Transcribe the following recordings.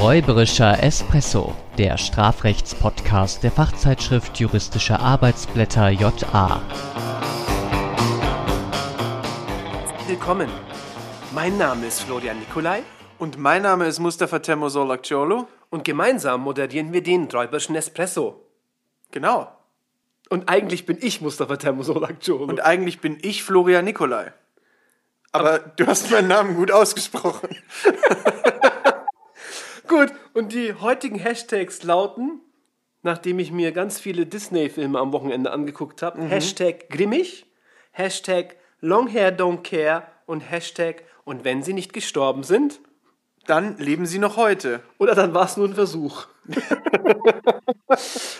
Räuberischer Espresso, der Strafrechtspodcast der Fachzeitschrift Juristische Arbeitsblätter JA. Willkommen. Mein Name ist Florian Nikolai Und mein Name ist Mustafa Akciolo. und gemeinsam moderieren wir den Räuberischen Espresso. Genau. Und eigentlich bin ich Mustafa Thermosolakjolo. Und eigentlich bin ich Florian Nikolai. Aber du hast meinen Namen gut ausgesprochen. Gut, und die heutigen Hashtags lauten, nachdem ich mir ganz viele Disney-Filme am Wochenende angeguckt habe, Hashtag grimmig, Hashtag Longhair Don't Care und Hashtag und wenn sie nicht gestorben sind. Dann leben sie noch heute. Oder dann war es nur ein Versuch.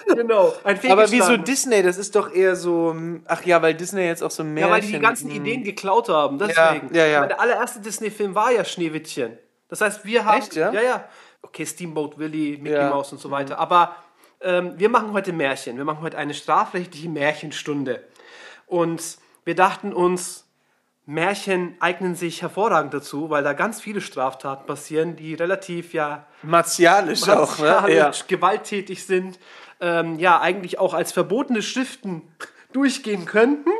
genau, ein Aber wieso. Disney? Das ist doch eher so. Ach ja, weil Disney jetzt auch so mehr. Ja, weil die die ganzen Ideen geklaut haben, deswegen. ja, ja. Weil der allererste Disney-Film war ja Schneewittchen. Das heißt, wir haben... Echt, ja? Ja, ja. Okay, Steamboat Willie, Mickey Ja. Mouse und so weiter. Aber ähm, wir machen heute Märchen. Wir machen heute eine strafrechtliche Märchenstunde. Und wir dachten uns, Märchen eignen sich hervorragend dazu, weil da ganz viele Straftaten passieren, die relativ ja Martialisch auch, ne? Ja. martialisch, gewalttätig sind, ähm, ja, eigentlich auch als verbotene Schriften durchgehen könnten.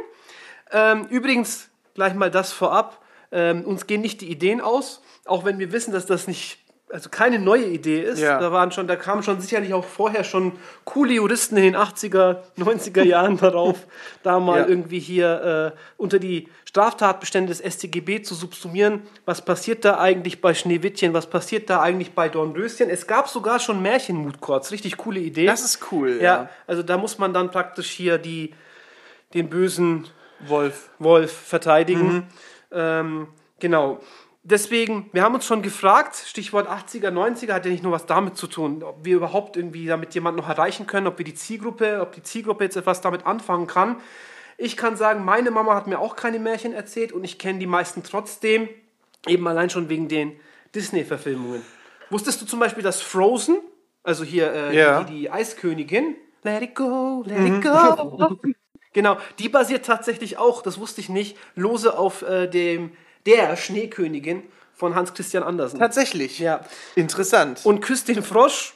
Ähm, übrigens, gleich mal das vorab, ähm, uns gehen nicht die Ideen aus, auch wenn wir wissen, dass das nicht, also keine neue Idee ist. Ja. Da waren schon, da kamen schon sicherlich auch vorher schon coole Juristen in den 80er, 90er Jahren darauf, da mal Ja. irgendwie hier äh, unter die Straftatbestände des StGB zu subsumieren. Was passiert da eigentlich bei Schneewittchen? Was passiert da eigentlich bei Dornröschen? Es gab sogar schon Märchenmutcourts, richtig coole Idee. Das ist cool, ja. ja. Also da muss man dann praktisch hier die, den bösen Wolf. Wolf verteidigen. Ähm, genau. Deswegen, wir haben uns schon gefragt, Stichwort 80er, 90er hat ja nicht nur was damit zu tun, ob wir überhaupt irgendwie damit jemanden noch erreichen können, ob wir die Zielgruppe, ob die Zielgruppe jetzt etwas damit anfangen kann. Ich kann sagen, meine Mama hat mir auch keine Märchen erzählt und ich kenne die meisten trotzdem, eben allein schon wegen den Disney-Verfilmungen. Wusstest du zum Beispiel, dass Frozen, also hier äh, Ja. die, die Eiskönigin, Let it go, let it go. Genau, die basiert tatsächlich auch, das wusste ich nicht, lose auf äh, dem der Schneekönigin von Hans Christian Andersen. Tatsächlich. Ja. Interessant. Und küsst den Frosch.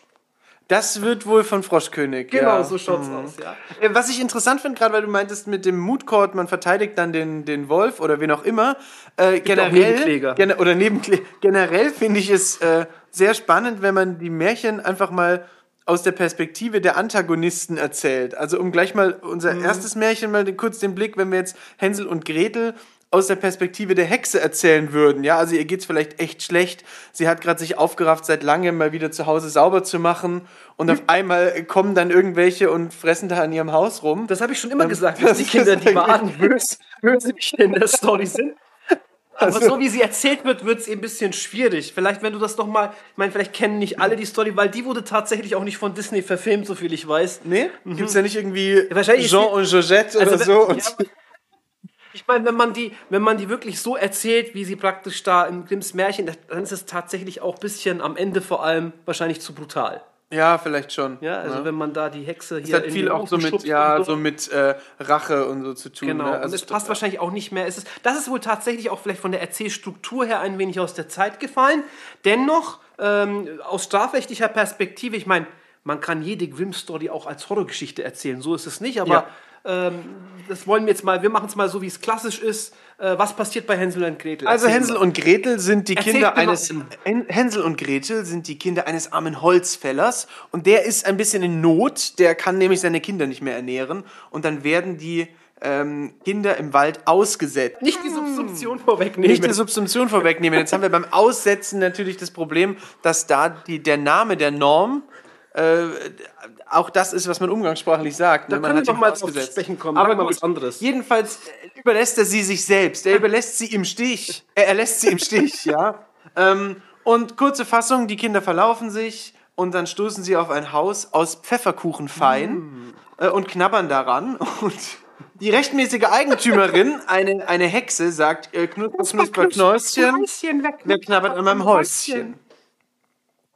das wird wohl von Froschkönig. Genau, ja. so schaut's aus, ja. Äh, Was ich interessant finde, gerade weil du meintest mit dem Mood Court, man verteidigt dann den, den Wolf oder wen auch immer. Äh, generell, Nebenkläger. Gene, oder Nebenkläger. Generell finde ich es äh, sehr spannend, wenn man die Märchen einfach mal aus der Perspektive der Antagonisten erzählt. Also um gleich mal unser Mhm. erstes Märchen mal den, kurz den Blick, wenn wir jetzt Hänsel und Gretel aus der Perspektive der Hexe erzählen würden. Ja, also ihr geht's vielleicht echt schlecht. Sie hat gerade sich aufgerafft, seit langem mal wieder zu Hause sauber zu machen und auf einmal kommen dann irgendwelche und fressen da an ihrem Haus rum. Das habe ich schon immer gesagt, das dass die Kinder die irgendwie- wahren Bös- Bösewichte in der Story sind. Aber Also- so wie sie erzählt wird, wird es ein bisschen schwierig. Vielleicht, wenn du das noch mal, ich meine, vielleicht kennen nicht alle die Story, weil die wurde tatsächlich auch nicht von Disney verfilmt, so viel ich weiß. Nee? Gibt's ja nicht irgendwie wahrscheinlich Jean und Georgette oder Also, so? ja, Ich meine, wenn man die, wenn man die wirklich so erzählt, wie sie praktisch da in Grimms Märchen, dann ist es tatsächlich auch ein bisschen am Ende vor allem wahrscheinlich zu brutal. ja, vielleicht schon. Ja, also ne? wenn man da die Hexe Es hier hat in viel auch so mit, ja, und so mit äh, Rache und so zu tun. Genau, Ne? und Also es passt wahrscheinlich auch nicht mehr. Es ist, das ist wohl tatsächlich auch vielleicht von der Erzählstruktur her ein wenig aus der Zeit gefallen. Dennoch, ähm, aus strafrechtlicher Perspektive, ich meine, man kann jede Grimm-Story auch als Horrorgeschichte erzählen, so ist es nicht, aber ähm, das wollen wir jetzt mal, wir machen es mal so, wie es klassisch ist. Äh, was passiert bei Hänsel und Gretel? Also Erzähl Hänsel mal. und Gretel sind die Erzähl Kinder eines Hänsel und Gretel sind die Kinder eines armen Holzfällers und der ist ein bisschen in Not, der kann nämlich seine Kinder nicht mehr ernähren und dann werden die ähm, Kinder im Wald ausgesetzt. Nicht die Subsumption vorwegnehmen. Nicht die Subsumption vorwegnehmen. Jetzt haben wir beim Aussetzen natürlich das Problem, dass da die, der Name der Norm äh, auch das ist, was man umgangssprachlich sagt. Da ne? Man können wir hat doch mal zu sprechen kommen. Aber mal was anderes. Jedenfalls äh, überlässt er sie sich selbst. Er überlässt sie im Stich. Er, lässt sie im Stich, ja. Ähm, und kurze Fassung, die Kinder verlaufen sich und dann stoßen sie auf ein Haus aus Pfefferkuchenfein äh, und knabbern daran. Und die rechtmäßige Eigentümerin, eine, eine Hexe, sagt, äh, knusper, knusper, Knäuschen, wer knabbert an meinem Häuschen?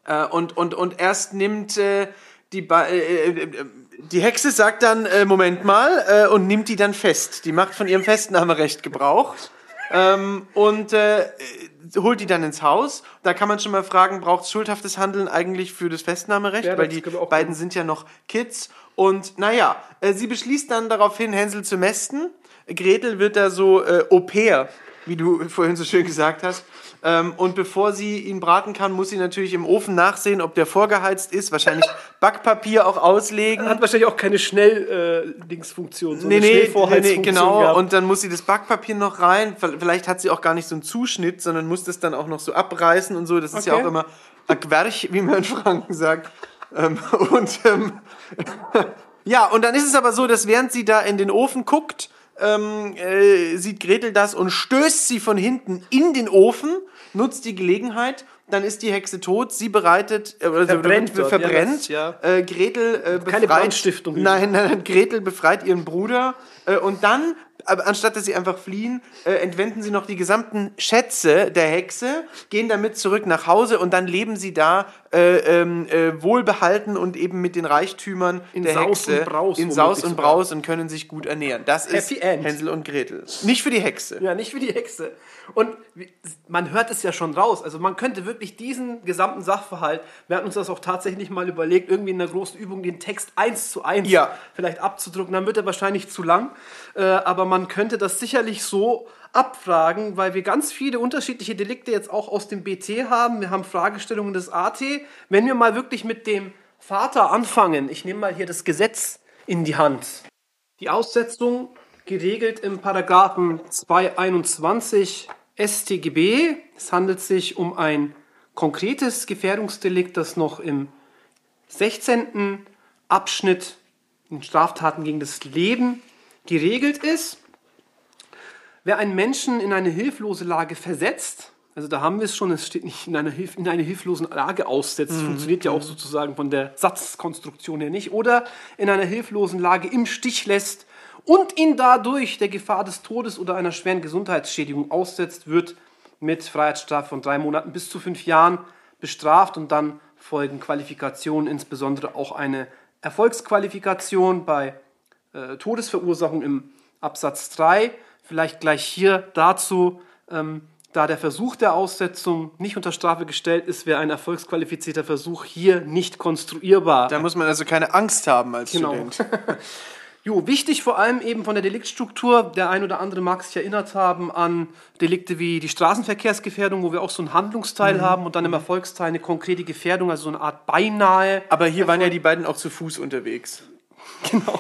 Äh, und, und, und erst nimmt äh, die, Ba- äh, äh, äh, die Hexe sagt dann, äh, Moment mal, äh, und nimmt die dann fest. Die macht von ihrem Festnahmerecht Gebrauch. ähm, und äh, holt die dann ins Haus. Da kann man schon mal fragen, braucht es schuldhaftes Handeln eigentlich für das Festnahmerecht? Ja, Weil die beiden sind ja noch Kids. Und naja, äh, sie beschließt dann daraufhin, Hänsel zu mästen. Gretel wird da so äh, Au pair, wie du vorhin so schön gesagt hast. Ähm, und bevor sie ihn braten kann, muss sie natürlich im Ofen nachsehen, ob der vorgeheizt ist. Wahrscheinlich Backpapier auch auslegen. Hat wahrscheinlich auch keine Schnell-Dingsfunktion. so Nee, nee, nee, genau. gehabt. Und dann muss sie das Backpapier noch rein. Vielleicht hat sie auch gar nicht so einen Zuschnitt, sondern muss das dann auch noch so abreißen und so. Das ist ja Okay. auch immer Aquarch, wie man in Franken sagt. Ähm, und ähm, ja, und dann ist es aber so, dass während sie da in den Ofen guckt, ähm, äh, sieht Gretel das und stößt sie von hinten in den Ofen, nutzt die Gelegenheit. Dann ist die Hexe tot. Sie bereitet, äh, Verbrennt wird dort, ja, verbrennt. das- ja. Äh, Gretel äh, befreit, Keine Brandstiftung. Nein, nein, nein, Gretel befreit ihren Bruder äh, und dann, aber anstatt dass sie einfach fliehen, äh, entwenden sie noch die gesamten Schätze der Hexe, gehen damit zurück nach Hause und dann leben sie da äh, ähm, äh, wohlbehalten und eben mit den Reichtümern In der Saus Hexe und Braus in Saus und. Braus und können sich gut ernähren. Das ist End. Hänsel und Gretel. Nicht für die Hexe. Ja, nicht wie die Hexe. Und man hört es ja schon raus. Also man könnte wirklich diesen gesamten Sachverhalt, wir hatten uns das auch tatsächlich mal überlegt, irgendwie in einer großen Übung den Text eins zu eins Ja. vielleicht abzudrucken. Dann wird er wahrscheinlich zu lang. Äh, aber man könnte das sicherlich so abfragen, weil wir ganz viele unterschiedliche Delikte jetzt auch aus dem BT haben. Wir haben Fragestellungen des AT. Wenn wir mal wirklich mit dem Vater anfangen, ich nehme mal hier das Gesetz in die Hand. Die Aussetzung geregelt im Paragraphen 221 StGB. Es handelt sich um ein konkretes Gefährdungsdelikt, das noch im 16. Abschnitt in Straftaten gegen das Leben geregelt ist. Wer einen Menschen in eine hilflose Lage versetzt, also da haben wir es schon, es steht nicht in einer, Hilf in eine hilflose Lage aussetzt, funktioniert ja auch sozusagen von der Satzkonstruktion her nicht, oder in einer hilflosen Lage im Stich lässt und ihn dadurch der Gefahr des Todes oder einer schweren Gesundheitsschädigung aussetzt, wird mit Freiheitsstrafe von drei Monaten bis zu fünf Jahren bestraft und dann folgen Qualifikationen, insbesondere auch eine Erfolgsqualifikation bei äh, Todesverursachung im Absatz 3. Vielleicht gleich hier dazu, ähm, da der Versuch der Aussetzung nicht unter Strafe gestellt ist, wäre ein erfolgsqualifizierter Versuch hier nicht konstruierbar. Da muss man also keine Angst haben als Genau. Student. Jo, wichtig vor allem eben von der Deliktstruktur. Der ein oder andere mag sich erinnert haben an Delikte wie die Straßenverkehrsgefährdung, wo wir auch so einen Handlungsteil haben und dann im Erfolgsteil eine konkrete Gefährdung, also so eine Art beinahe. Aber hier waren ja die beiden auch zu Fuß unterwegs. Genau.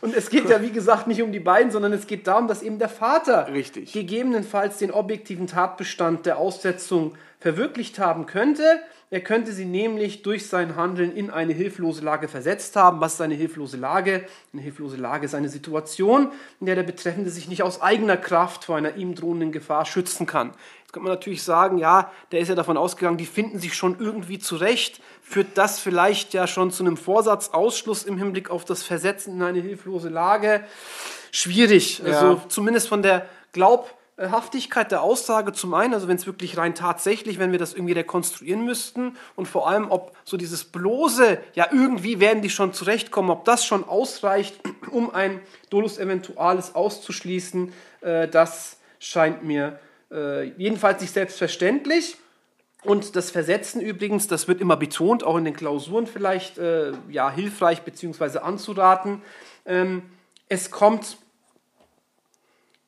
Und es geht ja, wie gesagt, nicht um die beiden, sondern es geht darum, dass eben der Vater Richtig. gegebenenfalls den objektiven Tatbestand der Aussetzung verwirklicht haben könnte. Er könnte sie nämlich durch sein Handeln in eine hilflose Lage versetzt haben. Was ist eine hilflose Lage? Eine hilflose Lage ist eine Situation, in der der Betreffende sich nicht aus eigener Kraft vor einer ihm drohenden Gefahr schützen kann. Könnte man natürlich sagen, ja, der ist ja davon ausgegangen, die finden sich schon irgendwie zurecht. Führt das vielleicht ja schon zu einem Vorsatzausschluss im Hinblick auf das Versetzen in eine hilflose Lage? Schwierig. Also zumindest von der Glaubhaftigkeit der Aussage zum einen, also wenn es wirklich rein tatsächlich, wenn wir das irgendwie rekonstruieren müssten und vor allem, ob so dieses bloße, ja irgendwie werden die schon zurechtkommen, ob das schon ausreicht, um ein Dolus Eventualis auszuschließen, äh, das scheint mir äh, jedenfalls nicht selbstverständlich. Und das Versetzen übrigens, das wird immer betont, auch in den Klausuren vielleicht äh, ja, hilfreich bzw. anzuraten. Ähm, es kommt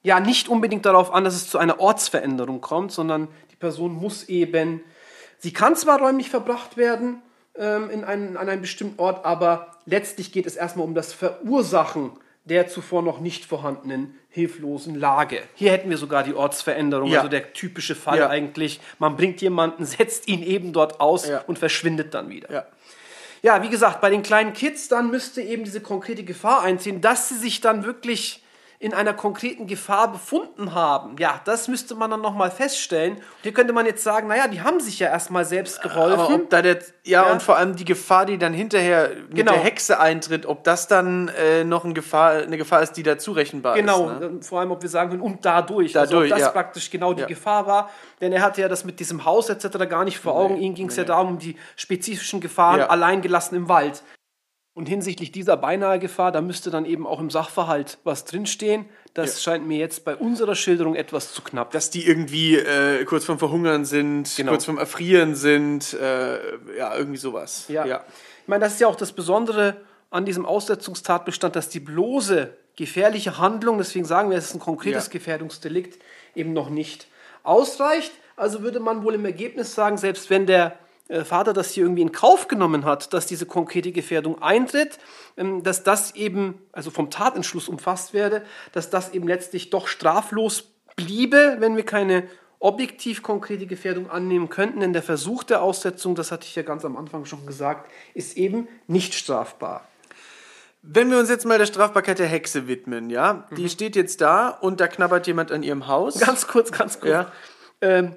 ja nicht unbedingt darauf an, dass es zu einer Ortsveränderung kommt, sondern die Person muss eben, sie kann zwar räumlich verbracht werden ähm, in einen, an einem bestimmten Ort, aber letztlich geht es erstmal um das Verursachen der zuvor noch nicht vorhandenen hilflosen Lage. Hier hätten wir sogar die Ortsveränderung, Ja. also der typische Fall Ja. eigentlich. Man bringt jemanden, setzt ihn eben dort aus Ja. und verschwindet dann wieder. Ja. Ja, wie gesagt, bei den kleinen Kids dann müsste eben diese konkrete Gefahr einziehen, dass sie sich dann wirklich in einer konkreten Gefahr befunden haben. Ja, das müsste man dann nochmal feststellen. Hier könnte man jetzt sagen, naja, die haben sich ja erstmal selbst geholfen. Aber ob da der, ja, Ja. und vor allem die Gefahr, die dann hinterher mit Genau. der Hexe eintritt, ob das dann äh, noch ein Gefahr, eine Gefahr ist, die da zurechenbar Genau, ist. Ne? ähm, vor allem, ob wir sagen können, und dadurch, also ob Dadurch, das ja. praktisch genau die Ja. Gefahr war. Denn er hatte ja das mit diesem Haus etc. gar nicht vor Augen. Ihm ging es ja darum, um die spezifischen Gefahren allein gelassen im Wald. Und hinsichtlich dieser beinahe Gefahr, da müsste dann eben auch im Sachverhalt was drinstehen. Das scheint mir jetzt bei unserer Schilderung etwas zu knapp. Dass die irgendwie äh, kurz vorm Verhungern sind, Genau. kurz vorm Erfrieren sind, äh, ja, irgendwie sowas. Ja. Ich meine, das ist ja auch das Besondere an diesem Aussetzungstatbestand, dass die bloße gefährliche Handlung, deswegen sagen wir, es ist ein konkretes Ja. Gefährdungsdelikt, eben noch nicht ausreicht. Also würde man wohl im Ergebnis sagen, selbst wenn der Vater das hier irgendwie in Kauf genommen hat, dass diese konkrete Gefährdung eintritt, ähm, dass das eben, also vom Tatentschluss umfasst werde, dass das eben letztlich doch straflos bliebe, wenn wir keine objektiv konkrete Gefährdung annehmen könnten, denn der Versuch der Aussetzung, das hatte ich ja ganz am Anfang schon gesagt, ist eben nicht strafbar. Wenn wir uns jetzt mal der Strafbarkeit der Hexe widmen, ja, Mhm. die steht jetzt da und da knabbert jemand an ihrem Haus. Ganz kurz, ganz kurz. Ja. Ähm,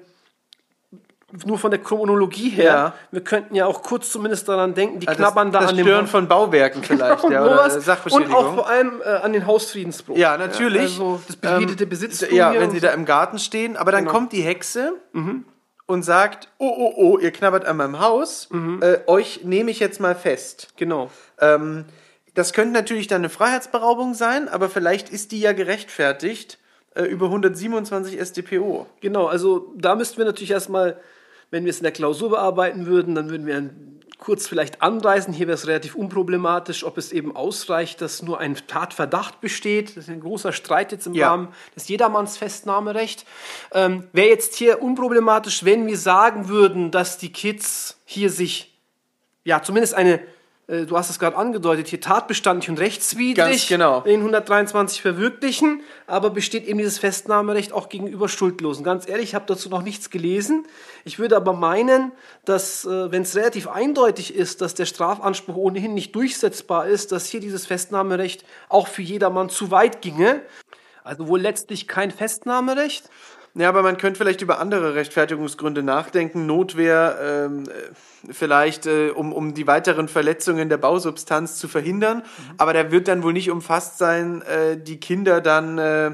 nur von der Chronologie her, Ja. wir könnten ja auch kurz zumindest daran denken, die Ah, knabbern das, da das an dem Stören Haus- von Bauwerken vielleicht, ja, oder sowas. und Sachbeschädigung. auch vor allem äh, an den Hausfriedensbruch. Ja, natürlich. Also das behütete Ähm, Besitztum Ja, wenn sie so. da im Garten stehen. Aber dann Genau. kommt die Hexe und sagt, oh, oh, oh, ihr knabbert an meinem Haus. Äh, euch nehme ich jetzt mal fest. Genau. Ähm, das könnte natürlich dann eine Freiheitsberaubung sein, aber vielleicht ist die ja gerechtfertigt äh, über 127 StPO. Genau, also da müssten wir natürlich erstmal, wenn wir es in der Klausur bearbeiten würden, dann würden wir kurz vielleicht anreißen. Hier wäre es relativ unproblematisch, ob es eben ausreicht, dass nur ein Tatverdacht besteht. Das ist ein großer Streit jetzt im Ja. Rahmen des Jedermanns-Festnahmerecht. Ähm, wäre jetzt hier unproblematisch, wenn wir sagen würden, dass die Kids hier sich, ja, zumindest eine, äh, du hast es gerade angedeutet, hier tatbestandlich und rechtswidrig Ganz genau. in 123 verwirklichen, aber besteht eben dieses Festnahmerecht auch gegenüber Schuldlosen. Ganz ehrlich, ich habe dazu noch nichts gelesen. Ich würde aber meinen, dass, äh, wenn es relativ eindeutig ist, dass der Strafanspruch ohnehin nicht durchsetzbar ist, dass hier dieses Festnahmerecht auch für jedermann zu weit ginge. Also wohl letztlich kein Festnahmerecht. Ja, aber man könnte vielleicht über andere Rechtfertigungsgründe nachdenken. Notwehr, ähm, äh, vielleicht, äh, um, um die weiteren Verletzungen der Bausubstanz zu verhindern. Aber da wird dann wohl nicht umfasst sein, äh, die Kinder dann äh,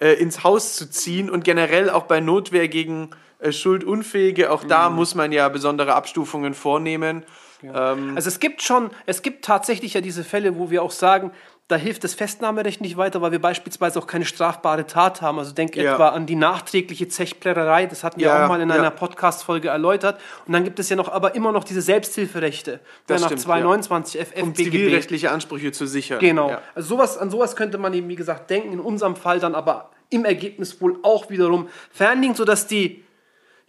äh, ins Haus zu ziehen und generell auch bei Notwehr gegen äh, Schuldunfähige. Auch da muss man ja besondere Abstufungen vornehmen. Ähm, Also es gibt schon, es gibt tatsächlich ja diese Fälle, wo wir auch sagen, da hilft das Festnahmerecht nicht weiter, weil wir beispielsweise auch keine strafbare Tat haben. Also denk Ja. etwa an die nachträgliche Zechplärerei, das hatten wir Ja, auch mal in ja. einer Podcast-Folge erläutert. Und dann gibt es ja noch, aber immer noch diese Selbsthilferechte, Das ja, nach stimmt, 229 FFBGB. um zivilrechtliche Ansprüche zu sichern. Genau. Ja. Also sowas, an sowas könnte man eben, wie gesagt, denken. In unserem Fall dann aber im Ergebnis wohl auch wiederum fernliegen, sodass die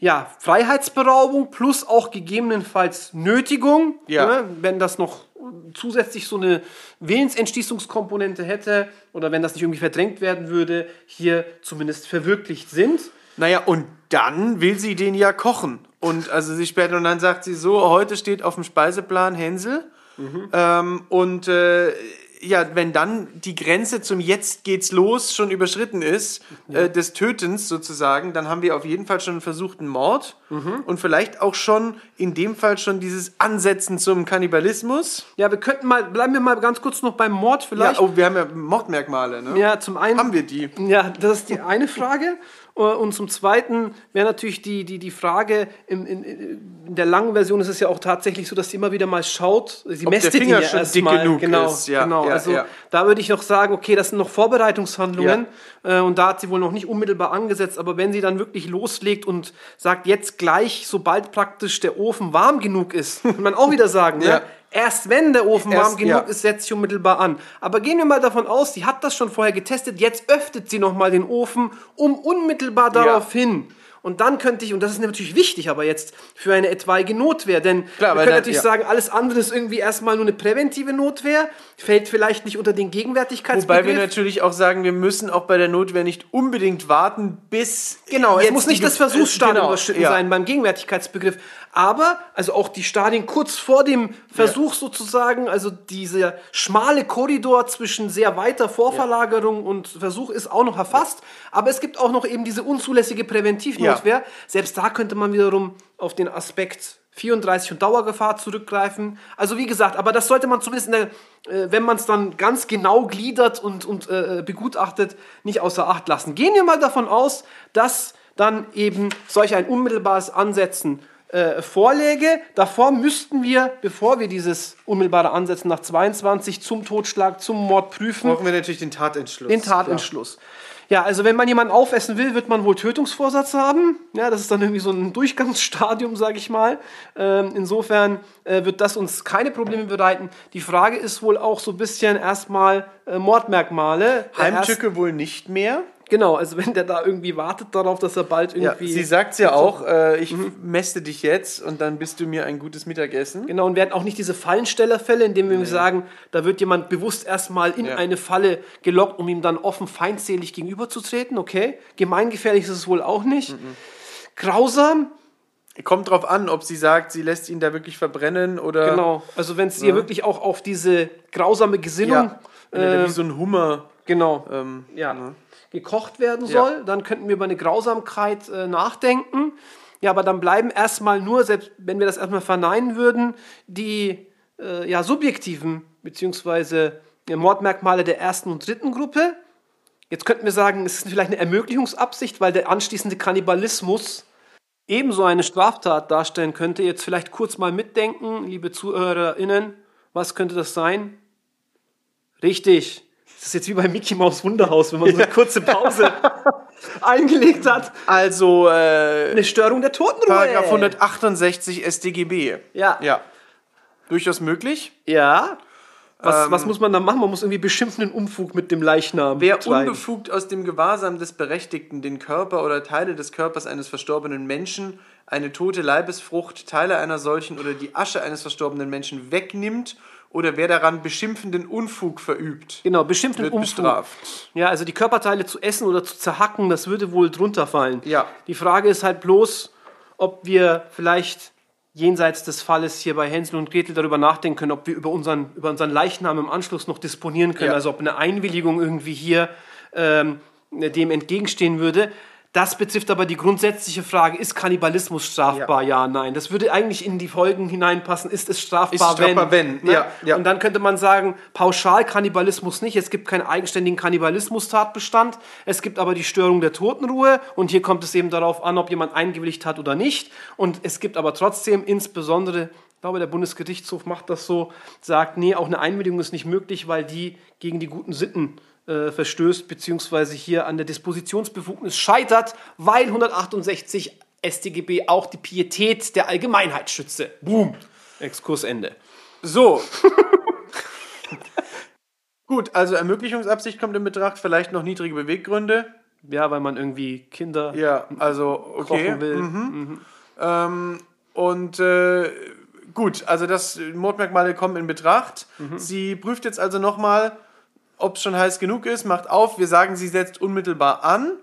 ja, Freiheitsberaubung plus auch gegebenenfalls Nötigung, Ja. ne, wenn das noch zusätzlich so eine Willensentschließungskomponente hätte oder wenn das nicht irgendwie verdrängt werden würde, hier zumindest verwirklicht sind. Naja, und dann will sie den ja kochen. Und also sie später und dann sagt sie so, heute steht auf dem Speiseplan Hänsel. Ähm, und äh, ja, wenn dann die Grenze zum Jetzt geht's los schon überschritten ist, äh, des Tötens sozusagen, dann haben wir auf jeden Fall schon einen versuchten Mord und vielleicht auch schon in dem Fall schon dieses Ansetzen zum Kannibalismus. Ja, wir könnten mal, bleiben wir mal ganz kurz noch beim Mord Ja, vielleicht. oh, wir haben ja Mordmerkmale, ne? Ja, zum einen. Haben wir die? Ja, das ist die eine Frage. Äh, Und zum Zweiten wäre natürlich die, die, die Frage, in, in, in der langen Version ist es ja auch tatsächlich so, dass sie immer wieder mal schaut, sie Ob mästet der Finger ihn ja schon dick mal. genug genau, ist. Ja, genau. ja, also ja. da würde ich noch sagen, okay, das sind noch Vorbereitungshandlungen äh, und da hat sie wohl noch nicht unmittelbar angesetzt, aber wenn sie dann wirklich loslegt und sagt, jetzt gleich, sobald praktisch der Ofen warm genug ist, kann man auch wieder sagen, Ja. ne? Erst wenn der Ofen Erst, warm genug ja. ist, setzt sie unmittelbar an. Aber gehen wir mal davon aus, sie hat das schon vorher getestet, jetzt öffnet sie nochmal den Ofen, um unmittelbar darauf hin. Und dann könnte ich, und das ist natürlich wichtig, aber jetzt für eine etwaige Notwehr, denn Klar, wir können dann- natürlich ja. sagen, alles andere ist irgendwie erstmal nur eine präventive Notwehr, fällt vielleicht nicht unter den Gegenwärtigkeitsbegriff. Wobei wir natürlich auch sagen, wir müssen auch bei der Notwehr nicht unbedingt warten, bis. Genau, es muss nicht das Versuchsstadium genau, überschritten ja. sein beim Gegenwärtigkeitsbegriff. Aber, also auch die Stadien kurz vor dem Versuch sozusagen, also dieser schmale Korridor zwischen sehr weiter Vorverlagerung und Versuch ist auch noch erfasst. Aber es gibt auch noch eben diese unzulässige Präventivnotwehr. Selbst da könnte man wiederum auf den Aspekt 34 und Dauergefahr zurückgreifen. Also wie gesagt, aber das sollte man zumindest, in der, äh, wenn man es dann ganz genau gliedert und, und äh, begutachtet, nicht außer Acht lassen. Gehen wir mal davon aus, dass dann eben solch ein unmittelbares Ansetzen äh, vorläge. Davor müssten wir, bevor wir dieses unmittelbare Ansetzen nach 22 zum Totschlag, zum Mord prüfen, Brauchen wir natürlich den Tatentschluss. den Tatentschluss. Ja, also wenn man jemanden aufessen will, wird man wohl Tötungsvorsatz haben. Ja, das ist dann irgendwie so ein Durchgangsstadium, sage ich mal. Ähm, insofern äh, wird das uns keine Probleme bereiten. Die Frage ist wohl auch so ein bisschen erstmal äh, Mordmerkmale. Heimtücke wohl nicht mehr. Genau, also wenn der da irgendwie wartet darauf, dass er bald Ja, irgendwie... sie sagt ja auch, äh, ich mäste dich jetzt und dann bist du mir ein gutes Mittagessen. Genau, und wir hatten auch nicht diese Fallenstellerfälle, in denen wir sagen, da wird jemand bewusst erstmal in Ja. eine Falle gelockt, um ihm dann offen feindselig gegenüberzutreten. Okay, gemeingefährlich ist es wohl auch nicht. Mhm. Grausam, Kommt drauf an, ob sie sagt, sie lässt ihn da wirklich verbrennen oder genau. Also wenn es ihr wirklich auch auf diese grausame Gesinnung, ja, wenn er da äh, wie so ein Hummer. Genau, Ähm, ja, gekocht werden Ja. soll, dann könnten wir über eine Grausamkeit äh, nachdenken. Ja, aber dann bleiben erstmal nur, selbst wenn wir das erstmal verneinen würden, die äh, ja, subjektiven beziehungsweise äh, Mordmerkmale der ersten und dritten Gruppe. Jetzt könnten wir sagen, es ist vielleicht eine Ermöglichungsabsicht, weil der anschließende Kannibalismus ebenso eine Straftat darstellen könnte. Jetzt vielleicht kurz mal mitdenken, liebe ZuhörerInnen, was könnte das sein? Richtig. Das ist jetzt wie bei Mickey Maus Wunderhaus, wenn man so eine kurze Pause eingelegt hat. Also, äh, Eine Störung der Totenruhe. Paragraph 168 StGB. Ja. Ja. Durchaus möglich. Ja. Was, was muss man da machen? Man muss irgendwie beschimpfenden Unfug mit dem Leichnam Wer treiben. unbefugt aus dem Gewahrsam des Berechtigten den Körper oder Teile des Körpers eines verstorbenen Menschen, eine tote Leibesfrucht, Teile einer solchen oder die Asche eines verstorbenen Menschen wegnimmt oder wer daran beschimpfenden Unfug verübt, Genau, beschimpfenden wird Unfug. bestraft. Ja, also die Körperteile zu essen oder zu zerhacken, das würde wohl drunter fallen. Ja. Die Frage ist halt bloß, ob wir vielleicht jenseits des Falles hier bei Hänsel und Gretel darüber nachdenken können, ob wir über unseren, über unseren Leichnam im Anschluss noch disponieren können. Ja. Also ob eine Einwilligung irgendwie hier ähm, dem entgegenstehen würde. Das betrifft aber die grundsätzliche Frage, ist Kannibalismus strafbar? Ja, nein. Das würde eigentlich in die Folgen hineinpassen. Ist es strafbar, Ist strafbar, wenn? wenn. Ja, ja. Und dann könnte man sagen, pauschal Kannibalismus nicht. Es gibt keinen eigenständigen Kannibalismus-Tatbestand. Es gibt aber die Störung der Totenruhe. Und hier kommt es eben darauf an, ob jemand eingewilligt hat oder nicht. Und es gibt aber trotzdem insbesondere, ich glaube, der Bundesgerichtshof macht das so, sagt, nee, auch eine Einwilligung ist nicht möglich, weil die gegen die guten Sitten äh, verstößt, beziehungsweise hier an der Dispositionsbefugnis scheitert, weil 168 StGB auch die Pietät der Allgemeinheit schütze. Boom. Exkursende. So. Gut, also Ermöglichungsabsicht kommt in Betracht, vielleicht noch niedrige Beweggründe. Ja, weil man irgendwie Kinder Ja, also okay. kochen will. Ähm, und äh, gut, also das Mordmerkmale kommen in Betracht. Sie prüft jetzt also nochmal, ob es schon heiß genug ist, macht auf. Wir sagen, sie setzt unmittelbar an.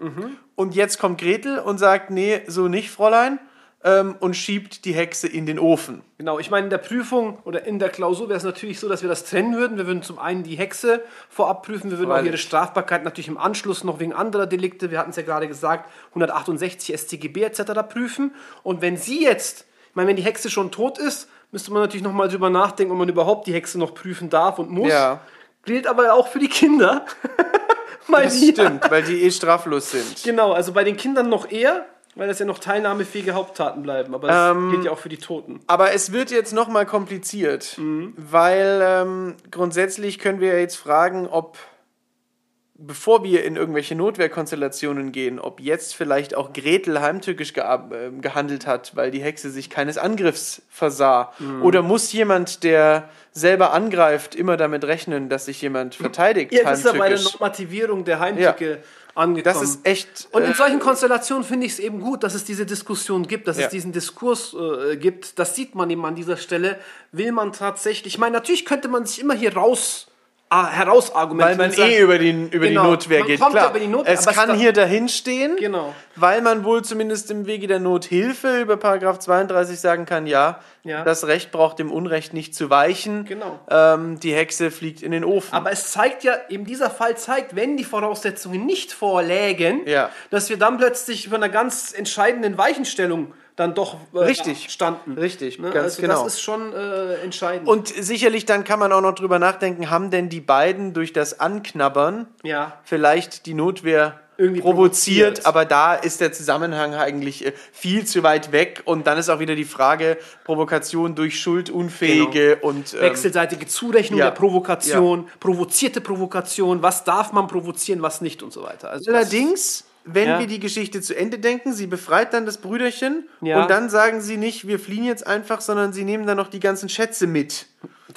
Und jetzt kommt Gretel und sagt, nee, so nicht, Fräulein. Ähm, und schiebt die Hexe in den Ofen. Genau, ich meine, in der Prüfung oder in der Klausur wäre es natürlich so, dass wir das trennen würden. Wir würden zum einen die Hexe vorab prüfen, wir würden auch Freilich. ihre Strafbarkeit natürlich im Anschluss noch wegen anderer Delikte, wir hatten es ja gerade gesagt, 168 StGB etc. prüfen. Und wenn sie jetzt, ich meine, wenn die Hexe schon tot ist, müsste man natürlich nochmal drüber nachdenken, ob man überhaupt die Hexe noch prüfen darf und muss. Ja. Gilt aber auch für die Kinder. Mal Das wieder. stimmt, weil die eh straflos sind. Genau, also bei den Kindern noch eher, weil das ja noch teilnahmefähige Haupttaten bleiben. Aber das Ähm, gilt ja auch für die Toten. Aber es wird jetzt nochmal kompliziert, weil ähm, grundsätzlich können wir jetzt fragen, ob, bevor wir in irgendwelche Notwehrkonstellationen gehen, ob jetzt vielleicht auch Gretel heimtückisch geab- äh, gehandelt hat, weil die Hexe sich keines Angriffs versah. Oder muss jemand, der selber angreift, immer damit rechnen, dass sich jemand verteidigt Ihr ist ja bei der? Normativierung der Heimtücke angekommen. Das ist echt... und in äh, solchen Konstellationen finde ich es eben gut, dass es diese Diskussion gibt, dass Ja. es diesen Diskurs äh, gibt. Das sieht man eben an dieser Stelle. Will man tatsächlich, ich meine, natürlich könnte man sich immer hier raus, ah, weil herausargumentieren. man und sagen, eh über die, über Genau. die Notwehr Man geht. Klar, über die Not- es es kann da- hier dahin stehen, Genau. weil man wohl zumindest im Wege der Nothilfe über Paragraph 32 sagen kann, ja, Ja. das Recht braucht dem Unrecht nicht zu weichen. Genau. Ähm, die Hexe fliegt in den Ofen. Aber es zeigt ja, eben dieser Fall zeigt, wenn die Voraussetzungen nicht vorlägen, Ja. dass wir dann plötzlich über einer ganz entscheidenden Weichenstellung dann doch äh, Richtig. standen. Richtig, Ne? ganz also genau. Das ist schon äh, entscheidend. Und sicherlich dann kann man auch noch drüber nachdenken, haben denn die beiden durch das Anknabbern ja. vielleicht die Notwehr Irgendwie provoziert, provoziert. aber da ist der Zusammenhang eigentlich äh, viel zu weit weg und dann ist auch wieder die Frage Provokation durch Schuldunfähige und ähm, Wechselseitige Zurechnung ja. der Provokation, provozierte Provokation, was darf man provozieren, was nicht und so weiter. Also Allerdings, wenn Ja. wir die Geschichte zu Ende denken, sie befreit dann das Brüderchen Ja. und dann sagen sie nicht, wir fliehen jetzt einfach, sondern sie nehmen dann noch die ganzen Schätze mit.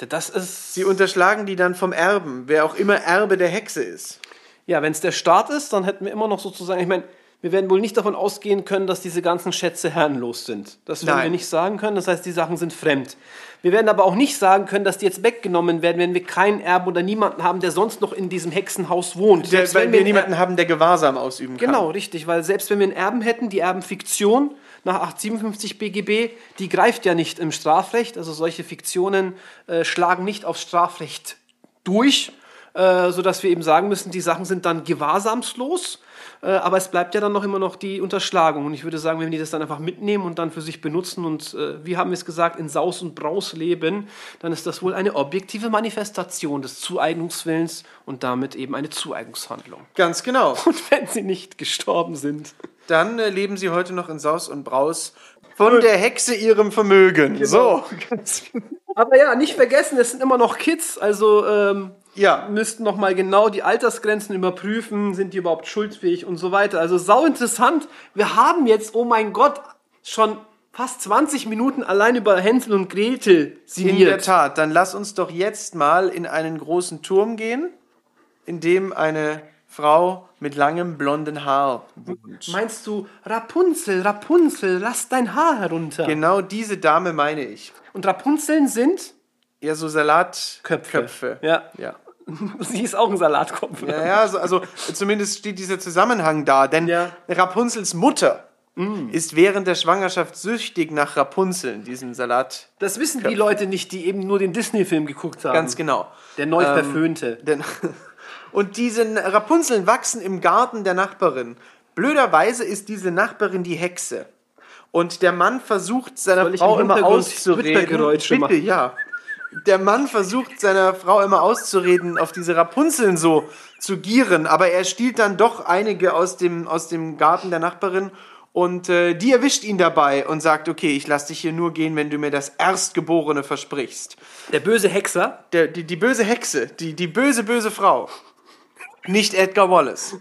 das ist Sie unterschlagen die dann vom Erben, wer auch immer Erbe der Hexe ist. Ja, wenn es der Staat ist, dann hätten wir immer noch sozusagen, ich meine, wir werden wohl nicht davon ausgehen können, dass diese ganzen Schätze herrenlos sind. Das werden Nein. wir nicht sagen können, das heißt, die Sachen sind fremd. Wir werden aber auch nicht sagen können, dass die jetzt weggenommen werden, wenn wir keinen Erben oder niemanden haben, der sonst noch in diesem Hexenhaus wohnt. Der, Selbst weil wenn wir niemanden haben, der Gewahrsam ausüben kann. Genau, richtig, weil selbst wenn wir einen Erben hätten, die Erbenfiktion nach 857 BGB, die greift ja nicht im Strafrecht. Also solche Fiktionen äh, schlagen nicht aufs Strafrecht durch, äh, sodass wir eben sagen müssen, die Sachen sind dann gewahrsamslos. Äh, aber es bleibt ja dann noch immer noch die Unterschlagung. Und ich würde sagen, wenn die das dann einfach mitnehmen und dann für sich benutzen und, äh, wie haben wir es gesagt, in Saus und Braus leben, dann ist das wohl eine objektive Manifestation des Zueignungswillens und damit eben eine Zueignungshandlung. Ganz genau. Und wenn sie nicht gestorben sind. Dann äh, leben sie heute noch in Saus und Braus von der Hexe ihrem Vermögen. Genau. So. Aber ja, nicht vergessen, es sind immer noch Kids, also ähm, Ja. müssten noch mal genau die Altersgrenzen überprüfen, sind die überhaupt schuldfähig und so weiter. Also sau interessant. Wir haben jetzt, oh mein Gott, schon fast 20 Minuten allein über Hänsel und Gretel In der sinniert. Tat, dann lass uns doch jetzt mal in einen großen Turm gehen, in dem eine Frau mit langem blonden Haar wohnt. Meinst du, Rapunzel, Rapunzel, lass dein Haar herunter. Genau diese Dame meine ich. und Rapunzeln sind? Ja, so Salatköpfe. Köpfe. Ja. Ja. Sie ist auch ein Salatkopf. Ja, ja, also, also zumindest steht dieser Zusammenhang da, denn Ja. Rapunzels Mutter ist während der Schwangerschaft süchtig nach Rapunzeln, diesem Salat. Das wissen die Leute nicht, die eben nur den Disney-Film geguckt haben. Ganz genau. Der neu Ähm, verföhnte. Denn, und diese Rapunzeln wachsen im Garten der Nachbarin. Blöderweise ist diese Nachbarin die Hexe. Und der Mann versucht seiner Frau im immer auszureden. Bitte, machen? ja. Der Mann versucht seiner Frau immer auszureden, auf diese Rapunzeln so zu gieren, aber er stiehlt dann doch einige aus dem, aus dem Garten der Nachbarin und äh, die erwischt ihn dabei und sagt, okay, ich lass dich hier nur gehen, wenn du mir das Erstgeborene versprichst. Der böse Hexer. Der, die, die böse Hexe, die, die böse, böse Frau. Nicht Edgar Wallace.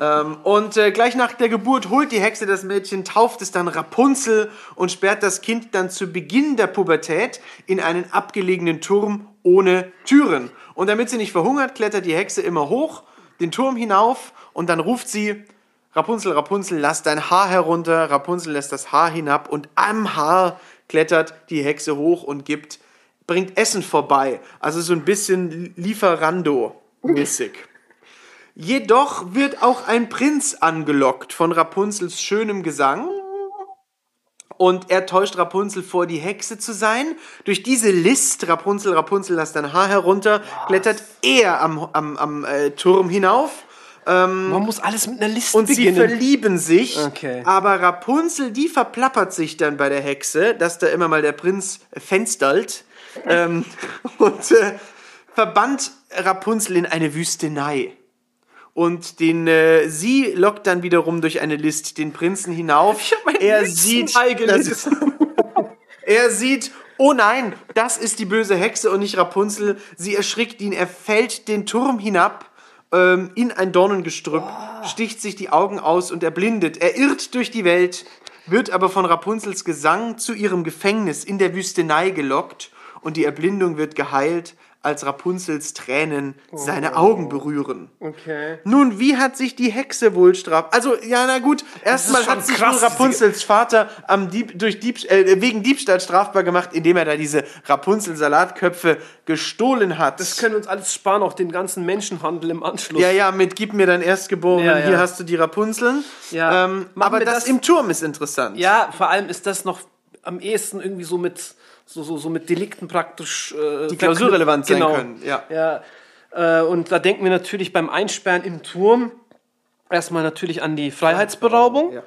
ähm, und äh, gleich nach der Geburt holt die Hexe das Mädchen, tauft es dann Rapunzel und sperrt das Kind dann zu Beginn der Pubertät in einen abgelegenen Turm ohne Türen. Und damit sie nicht verhungert, klettert die Hexe immer hoch, den Turm hinauf und dann ruft sie, Rapunzel, Rapunzel, lass dein Haar herunter. Rapunzel lässt das Haar hinab und am Haar klettert die Hexe hoch und gibt, bringt Essen vorbei. Also so ein bisschen Lieferando-mäßig. Jedoch wird auch ein Prinz angelockt von Rapunzels schönem Gesang. Und er täuscht Rapunzel vor, die Hexe zu sein. Durch diese List, Rapunzel, Rapunzel, lass dein Haar herunter, klettert er am, am, am äh, Turm hinauf. Man muss alles mit einer Liste Und sie beginnen. verlieben sich, Okay. aber Rapunzel, die verplappert sich dann bei der Hexe, dass da immer mal der Prinz fenstert ähm, und äh, verbannt Rapunzel in eine Wüstenei. Und den, äh, sie lockt dann wiederum durch eine List den Prinzen hinauf. Ich hab meine er sieht, ist, er sieht, oh nein, das ist die böse Hexe und nicht Rapunzel. Sie erschrickt ihn, er fällt den Turm hinab ähm, in ein Dornengestrüpp, sticht sich die Augen aus und erblindet. Er irrt durch die Welt, wird aber von Rapunzels Gesang zu ihrem Gefängnis in der Wüstenei gelockt und die Erblindung wird geheilt, als Rapunzels Tränen seine Augen berühren. Okay. Nun, wie hat sich die Hexe wohl straf... Also, ja, na gut, erstmal hat sich krass, Rapunzels Vater am Dieb, durch Dieb, äh, wegen Diebstahl strafbar gemacht, indem er da diese Rapunzel-Salatköpfe gestohlen hat. Das können wir uns alles sparen, auch den ganzen Menschenhandel im Anschluss. ja, ja, mit Gib mir dein Erstgeborenen, Ja, ja. hier hast du die Rapunzeln. Ja. Ähm, aber das, das- im Turm ist interessant. Ja, vor allem ist das noch am ehesten irgendwie so mit so, so, so mit Delikten praktisch äh, Die klausurrelevant sein genau. können, ja. ja. Äh, und da denken wir natürlich beim Einsperren im Turm erstmal natürlich an die Freiheitsberaubung. Ja.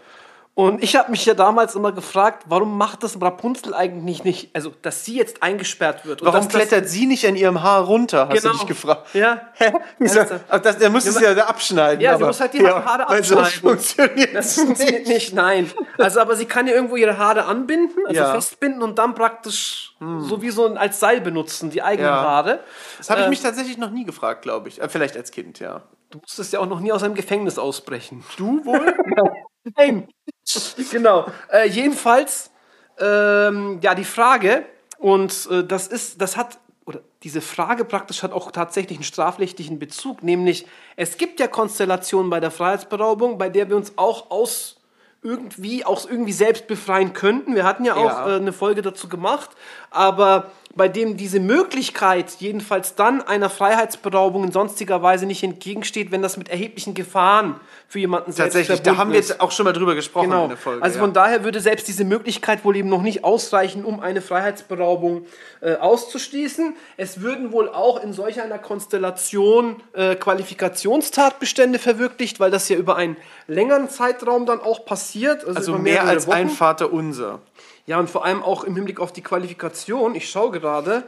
Und ich habe mich ja damals immer gefragt, warum macht das Rapunzel eigentlich nicht, also dass sie jetzt eingesperrt wird. Und Warum klettert sie nicht an ihrem Haar runter, hast Genau. du dich gefragt. Ja. Hä? Ach, das, der muss es ja, abschneiden. Ja, sie aber, muss halt die Haare Weil sonst abschneiden. funktioniert Das funktioniert nicht, nein. Also, aber sie kann ja irgendwo ihre Haare anbinden, also Ja. festbinden und dann praktisch so wie so ein, als Seil benutzen, die eigenen Ja. Haare. Das habe ich Äh, mich tatsächlich noch nie gefragt, glaube ich. Äh, vielleicht als Kind, ja. Du musstest ja auch noch nie aus einem Gefängnis ausbrechen. Du wohl? Nein. genau. Äh, jedenfalls, ähm, ja, die Frage, und äh, das ist, das hat, oder diese Frage praktisch hat auch tatsächlich einen strafrechtlichen Bezug, nämlich es gibt ja Konstellationen bei der Freiheitsberaubung, bei der wir uns auch aus irgendwie auch irgendwie selbst befreien könnten. Wir hatten ja auch Ja. Äh, eine Folge dazu gemacht, aber bei dem diese Möglichkeit jedenfalls dann einer Freiheitsberaubung in sonstiger Weise nicht entgegensteht, wenn das mit erheblichen Gefahren für jemanden selbst Tatsächlich, da haben wir jetzt auch schon mal drüber gesprochen Genau. in der Folge. also ja. von daher würde selbst diese Möglichkeit wohl eben noch nicht ausreichen, um eine Freiheitsberaubung äh, auszuschließen. Es würden wohl auch in solch einer Konstellation äh, Qualifikationstatbestände verwirklicht, weil das ja über einen längeren Zeitraum dann auch passiert. also über mehr als Wochen. ein Vater unser. Ja, und vor allem auch im Hinblick auf die Qualifikation. Ich schaue gerade.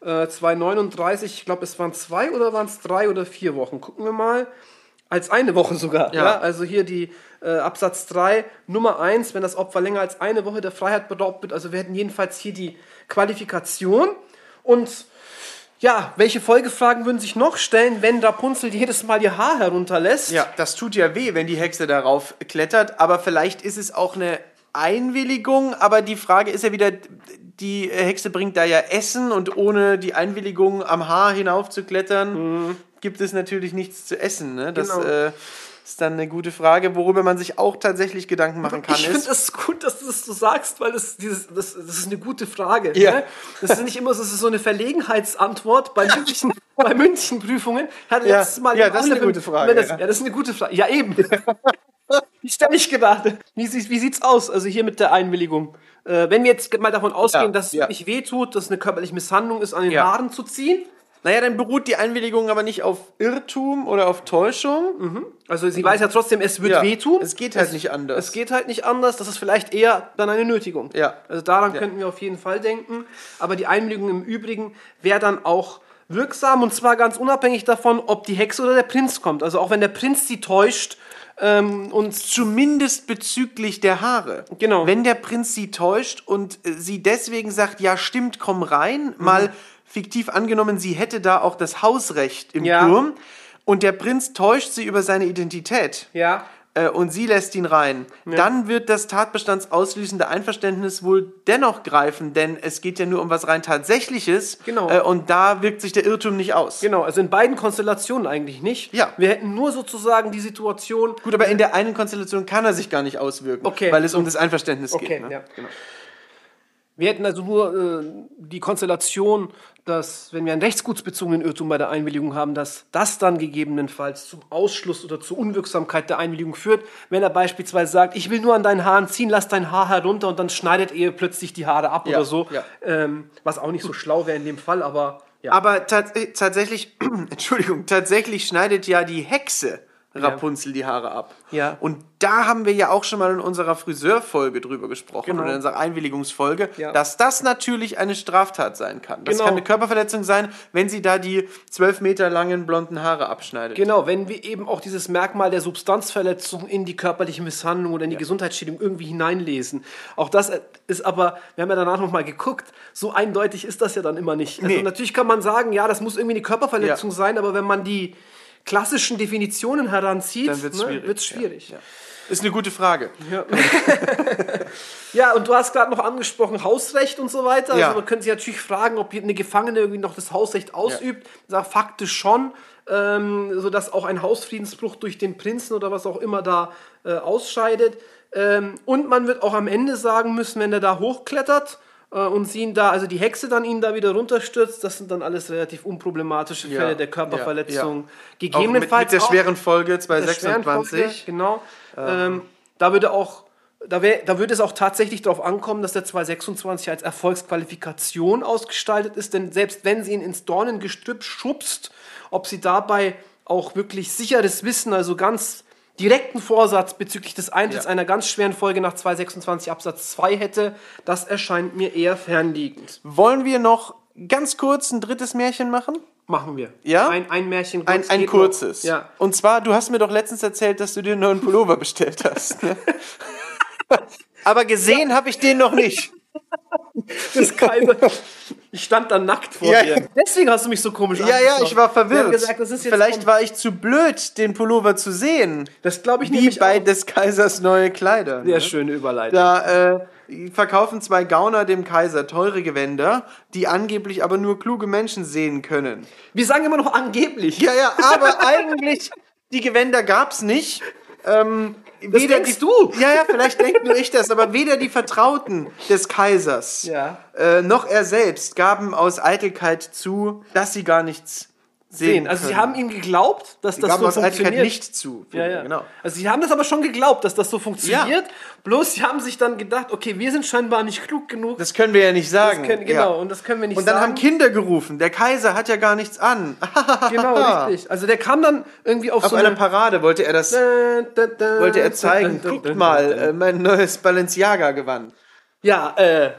Äh, 2,39, ich glaube, es waren zwei oder waren es drei oder vier Wochen. Gucken wir mal. Als eine Woche sogar. Ja. Ja. also hier die äh, Absatz 3, Nummer 1, wenn das Opfer länger als eine Woche der Freiheit beraubt wird. Also wir hätten jedenfalls hier die Qualifikation. Und ja, welche Folgefragen würden sich noch stellen, wenn Rapunzel jedes Mal ihr Haar herunterlässt? Ja, das tut ja weh, wenn die Hexe darauf klettert, aber vielleicht ist es auch eine Einwilligung, aber die Frage ist ja wieder, die Hexe bringt da ja Essen und ohne die Einwilligung am Haar hinauf zu klettern, gibt es natürlich nichts zu essen. Ne? Das Mhm. Genau. äh, ist dann eine gute Frage, worüber man sich auch tatsächlich Gedanken machen kann. Ich finde es gut, dass du das so sagst, weil das, dieses, das, das ist eine gute Frage. Ja. Ne? Das ist nicht immer so, das ist so eine Verlegenheitsantwort bei München, bei Münchenprüfungen. Hatte Ja. letztes Mal Ja, das ist eine gute Frage, Das, ja. ja. das ist eine gute Frage. Ja, eben. Die stelle ich gerade. Wie, sieht- wie sieht's aus? Also hier mit der Einwilligung. Äh, wenn wir jetzt mal davon ausgehen, Ja, dass es ja. wirklich wehtut, dass es eine körperliche Misshandlung ist, an den Ja. Haaren zu ziehen. naja, dann beruht die Einwilligung aber nicht auf Irrtum oder auf Täuschung. Also sie weiß ja trotzdem, es wird wehtun. es geht halt nicht anders. Es geht halt nicht anders. Das ist vielleicht eher dann eine Nötigung. Ja. Also daran könnten wir auf jeden Fall denken. Aber die Einwilligung im Übrigen wäre dann auch wirksam und zwar ganz unabhängig davon, ob die Hexe oder der Prinz kommt. Also auch wenn der Prinz sie täuscht ähm, und Zumindest bezüglich der Haare. Genau. Wenn der Prinz sie täuscht und äh, sie deswegen sagt, ja stimmt, komm rein, Mhm. mal fiktiv angenommen, sie hätte da auch das Hausrecht im Ja. Turm und der Prinz täuscht sie über seine Identität ja, äh, und sie lässt ihn rein, dann wird das tatbestandsauslösende Einverständnis wohl dennoch greifen, denn es geht ja nur um was rein Tatsächliches Genau. äh, und da wirkt sich der Irrtum nicht aus. genau. Also in beiden Konstellationen eigentlich nicht. Ja. Wir hätten nur sozusagen die Situation. Gut, aber in der einen Konstellation kann er sich gar nicht auswirken, Okay. weil es um das Einverständnis Okay, geht. Ne? ja, genau. Wir hätten also nur äh, die Konstellation, dass, wenn wir einen rechtsgutsbezogenen Irrtum bei der Einwilligung haben, dass das dann gegebenenfalls zum Ausschluss oder zur Unwirksamkeit der Einwilligung führt. Wenn er beispielsweise sagt, ich will nur an deinen Haaren ziehen, lass dein Haar herunter und dann schneidet er plötzlich die Haare ab Ja, oder so. ja. Ähm, was auch nicht so schlau wäre in dem Fall, aber ja. Aber tats äh, tatsächlich, Entschuldigung, tatsächlich schneidet ja die Hexe Rapunzel die Haare ab. Ja. Und da haben wir ja auch schon mal in unserer Friseurfolge drüber gesprochen Genau. oder in unserer Einwilligungsfolge, Ja. dass das natürlich eine Straftat sein kann. Das Genau. kann eine Körperverletzung sein, wenn sie da die zwölf Meter langen blonden Haare abschneidet. Genau, wenn wir eben auch dieses Merkmal der Substanzverletzung in die körperliche Misshandlung oder in die Gesundheitsschädigung irgendwie hineinlesen. Auch das ist aber, wir haben ja danach nochmal geguckt, so eindeutig ist das ja dann immer nicht. Also Nee. natürlich kann man sagen, ja, das muss irgendwie eine Körperverletzung Ja. sein, aber wenn man die klassischen Definitionen heranzieht, Dann wird's ne, schwierig. wird's schwierig. Ja. Ist eine gute Frage. Ja, und du hast gerade noch angesprochen Hausrecht und so weiter. Ja. Also man könnte sich natürlich fragen, ob hier eine Gefangene irgendwie noch das Hausrecht ausübt. Ich sage faktisch schon, ähm, sodass auch ein Hausfriedensbruch durch den Prinzen oder was auch immer da äh, ausscheidet. Ähm, und man wird auch am Ende sagen müssen, wenn er da hochklettert und sie ihn da, also die Hexe dann ihn da wieder runterstürzt, das sind dann alles relativ unproblematische Ja, Fälle der ja, Körperverletzung. Auch mit, Gegebenenfalls mit der schweren Folge der schweren 226. Folge, genau. Ähm, da würde auch, da, wär, da würde es auch tatsächlich darauf ankommen, dass der 226 als Erfolgsqualifikation ausgestaltet ist, denn selbst wenn sie ihn ins Dornengestrüpp schubst, ob sie dabei auch wirklich sicheres Wissen, also ganz direkten Vorsatz bezüglich des Eintritts Ja. einer ganz schweren Folge nach 226 Absatz 2 hätte, das erscheint mir eher fernliegend. Wollen wir noch ganz kurz ein drittes Märchen machen? Machen wir. Ja? Ein, ein Märchen. Ein, kurz ein geht kurzes. Noch. Ja. Und zwar, du hast mir doch letztens erzählt, dass du dir einen neuen Pullover bestellt hast. Ne? Aber gesehen habe ich den noch nicht. Das Kaiser. Ich stand da nackt vor Ja. dir. Deswegen hast du mich so komisch Ja, ja, ich war verwirrt. gesagt, Vielleicht war ich zu blöd, den Pullover zu sehen. Das glaube ich Wie nämlich bei auch. des Kaisers neue Kleider. Sehr ne? schöne Überleitung. Da äh, verkaufen zwei Gauner dem Kaiser teure Gewänder, die angeblich aber nur kluge Menschen sehen können. Wir sagen immer noch angeblich. Ja, ja, aber eigentlich, die Gewänder gab's nicht. Ähm, Das denkst du. Ja, ja, vielleicht denkt nur ich das, aber weder die Vertrauten des Kaisers Ja. äh, noch er selbst gaben aus Eitelkeit zu, dass sie gar nichts sehen. Also sie haben ihm geglaubt, dass Sie das so funktioniert. nicht zu. Ja, ja. Genau. Also sie haben das aber schon geglaubt, dass das so funktioniert. Bloß sie haben sich dann gedacht, okay, wir sind scheinbar nicht klug genug. Das können wir ja nicht sagen. Können, genau, und das können wir nicht Und dann sagen. haben Kinder gerufen. Der Kaiser hat ja gar nichts an. genau, richtig. Also der kam dann irgendwie auf, Auf so einer eine... Parade wollte er das, wollte er zeigen. Guckt mal, äh, mein neues Balenciaga-Gewand. Ja, äh,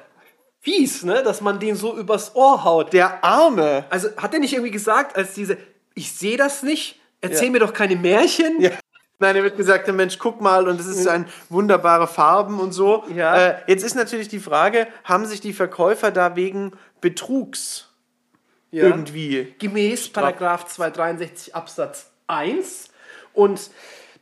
fies, ne, dass man den so übers Ohr haut. Der Arme. Also hat er nicht irgendwie gesagt, als diese, ich sehe das nicht, erzähl Ja. mir doch keine Märchen. Ja. Nein, er wird gesagt, Mensch, guck mal, und es ist ein wunderbare Farben und so. Ja. Äh, jetzt ist natürlich die Frage, haben sich die Verkäufer da wegen Betrugs Ja. irgendwie Gemäß Paragraph 263 Absatz 1 und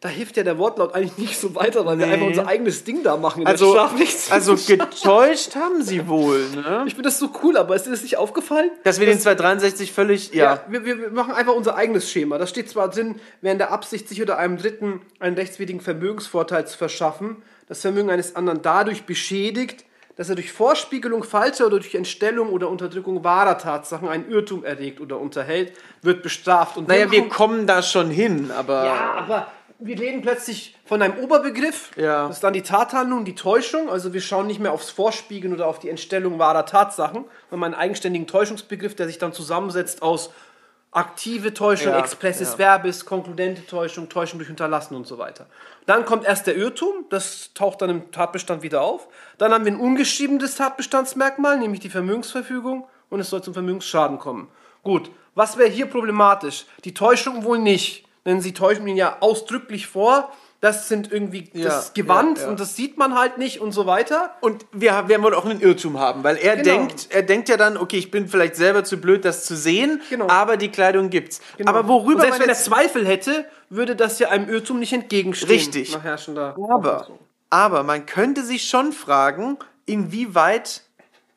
da hilft ja der Wortlaut eigentlich nicht so weiter, weil wir Nee. einfach unser eigenes Ding da machen Also, also getäuscht haben sie wohl, ne? ich finde das so cool, aber ist dir das nicht aufgefallen? Dass wir den 263 völlig, ja. Ja, wir, wir machen einfach unser eigenes Schema. Da steht zwar drin, wer in der Absicht, sich oder einem Dritten einen rechtswidrigen Vermögensvorteil zu verschaffen, das Vermögen eines anderen dadurch beschädigt, dass er durch Vorspiegelung falscher oder durch Entstellung oder Unterdrückung wahrer Tatsachen einen Irrtum erregt oder unterhält, wird bestraft. Und Naja, wir kommen da schon hin, aber. Ja, aber wir reden plötzlich von einem Oberbegriff. Ja. Das ist dann die Tathandlung, die Täuschung. Also wir schauen nicht mehr aufs Vorspiegeln oder auf die Entstellung wahrer Tatsachen, sondern einen eigenständigen Täuschungsbegriff, der sich dann zusammensetzt aus aktive Täuschung, Ja, expressis ja. verbis, konkludente Täuschung, Täuschung durch Unterlassen und so weiter. Dann kommt erst der Irrtum, das taucht dann im Tatbestand wieder auf. Dann haben wir ein ungeschriebenes Tatbestandsmerkmal, nämlich die Vermögensverfügung und es soll zum Vermögensschaden kommen. Gut, was wäre hier problematisch? Die Täuschung wohl nicht, denn sie täuschen ihn ja ausdrücklich vor. Das sind irgendwie Ja, das Gewand ja, ja. und das sieht man halt nicht und so weiter. Und wir werden wohl auch einen Irrtum haben, weil er Genau. denkt, er denkt ja dann, okay, ich bin vielleicht selber zu blöd, das zu sehen, Genau. aber die Kleidung gibt's. Genau. Aber Und worüber selbst man wenn er Zweifel hätte, würde das ja einem Irrtum nicht entgegenstehen. Richtig. Aber, aber man könnte sich schon fragen, inwieweit